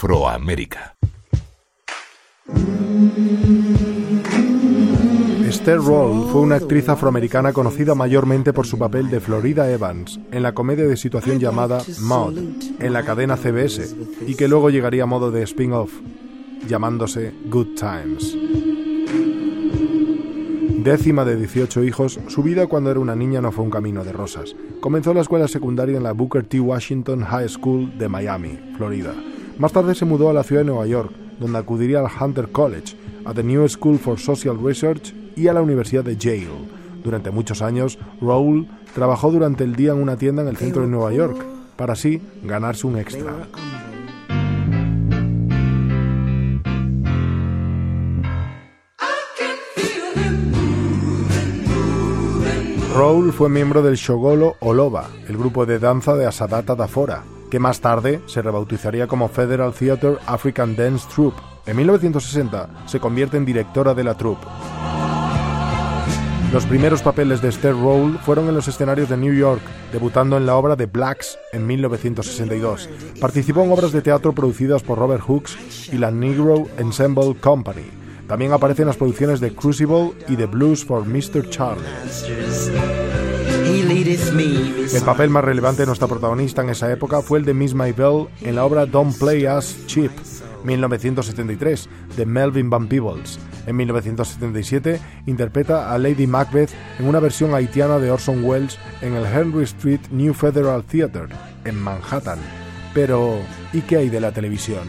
Afroamérica. Esther Roll fue una actriz afroamericana conocida mayormente por su papel de Florida Evans en la comedia de situación llamada Maud en la cadena CBS y que luego llegaría a modo de spin-off llamándose Good Times. Décima de 18 hijos, su vida cuando era una niña no fue un camino de rosas. Comenzó la escuela secundaria en la Booker T. Washington High School de Miami, Florida. Más tarde se mudó a la ciudad de Nueva York, donde acudiría al Hunter College, a The New School for Social Research y a la Universidad de Yale. Durante muchos años, Raúl trabajó durante el día en una tienda en el centro de Nueva York, para así ganarse un extra. Raúl fue miembro del Shogolo Oloba, el grupo de danza de Asadata Dafora, que más tarde se rebautizaría como Federal Theatre African Dance Troupe. En 1960 se convierte en directora de la troupe. Los primeros papeles de Esther Roll fueron en los escenarios de New York, debutando en la obra The Blacks en 1962. Participó en obras de teatro producidas por Robert Hooks y la Negro Ensemble Company. También aparece en las producciones de Crucible y The Blues for Mr. Charlie. El papel más relevante de nuestra protagonista en esa época fue el de Miss Maybell en la obra Don't Play Us Cheap, 1973, de Melvin Van Peebles. En 1977 interpreta a Lady Macbeth en una versión haitiana de Orson Welles en el Henry Street New Federal Theatre, en Manhattan. Pero, ¿y qué hay de la televisión?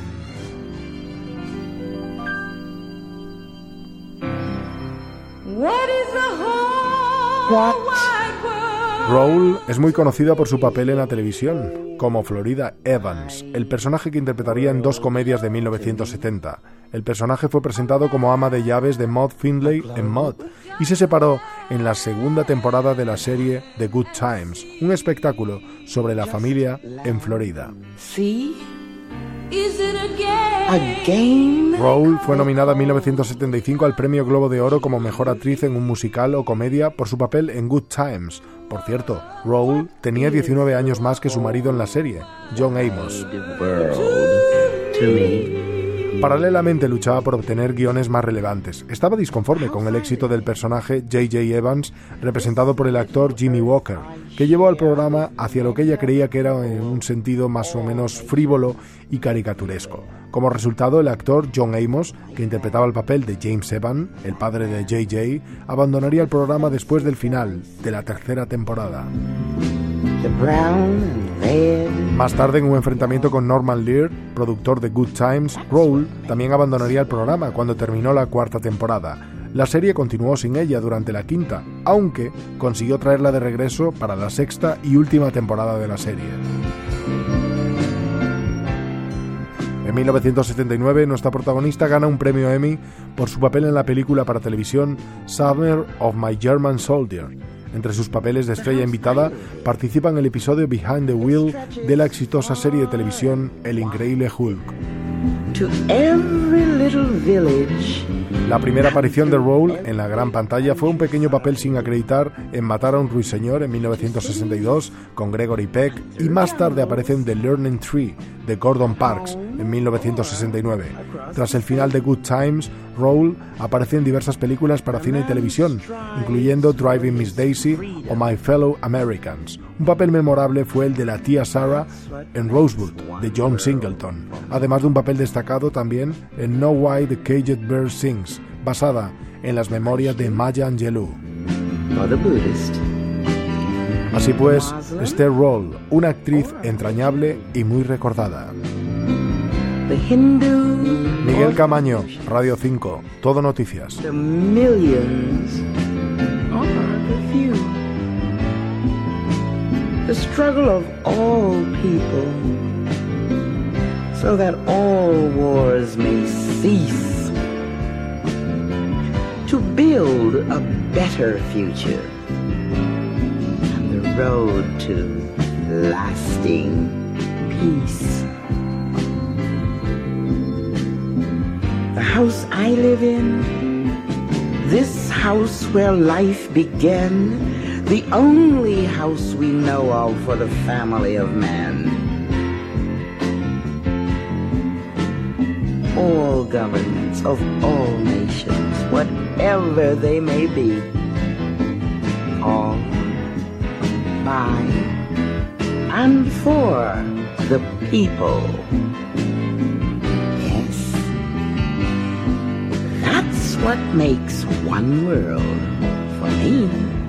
Roll es muy conocida por su papel en la televisión, como Florida Evans, el personaje que interpretaría en dos comedias de 1970. El personaje fue presentado como ama de llaves de Maud Findlay en Maud y se separó en la segunda temporada de la serie The Good Times, un espectáculo sobre la familia en Florida. Roll fue nominada en 1975 al Premio Globo de Oro como Mejor Actriz en un musical o comedia por su papel en Good Times. Por cierto, Roll tenía 19 años más que su marido en la serie, John Amos. Paralelamente luchaba por obtener guiones más relevantes. Estaba disconforme con el éxito del personaje J.J. Evans, representado por el actor Jimmy Walker, que llevó al programa hacia lo que ella creía que era en un sentido más o menos frívolo y caricaturesco. Como resultado, el actor John Amos, que interpretaba el papel de James Evans, el padre de J.J., abandonaría el programa después del final de la tercera temporada. Más tarde, en un enfrentamiento con Norman Lear, productor de Good Times, Roll también abandonaría el programa cuando terminó la cuarta temporada. La serie continuó sin ella durante la quinta, aunque consiguió traerla de regreso para la sexta y última temporada de la serie. En 1979, nuestra protagonista gana un premio Emmy por su papel en la película para televisión Summer of My German Soldier, entre sus papeles de estrella invitada, participa en el episodio Behind the Wheel de la exitosa serie de televisión El Increíble Hulk. La primera aparición de Roll en la gran pantalla fue un pequeño papel sin acreditar en Matar a un ruiseñor en 1962 con Gregory Peck y más tarde aparece en The Learning Tree de Gordon Parks en 1969. Tras el final de Good Times, Roll apareció en diversas películas para cine y televisión, incluyendo Driving Miss Daisy o My Fellow Americans. Un papel memorable fue el de la tía Sarah en Rosewood, de John Singleton, además de un papel destacado también en Know Why the Caged Bird Sings, basada en las memorias de Maya Angelou. Así pues, Esther Roll, una actriz entrañable y muy recordada. Miguel Camaño, Radio 5, Todo Noticias. The millions are the few. The struggle of all people, so that all wars may cease, to build a better future, And the road to lasting peace. The house I live in, this house where life began, the only house we know of for the family of man. all governments of all nations, whatever they may be, all by and for the people. What makes one world for me.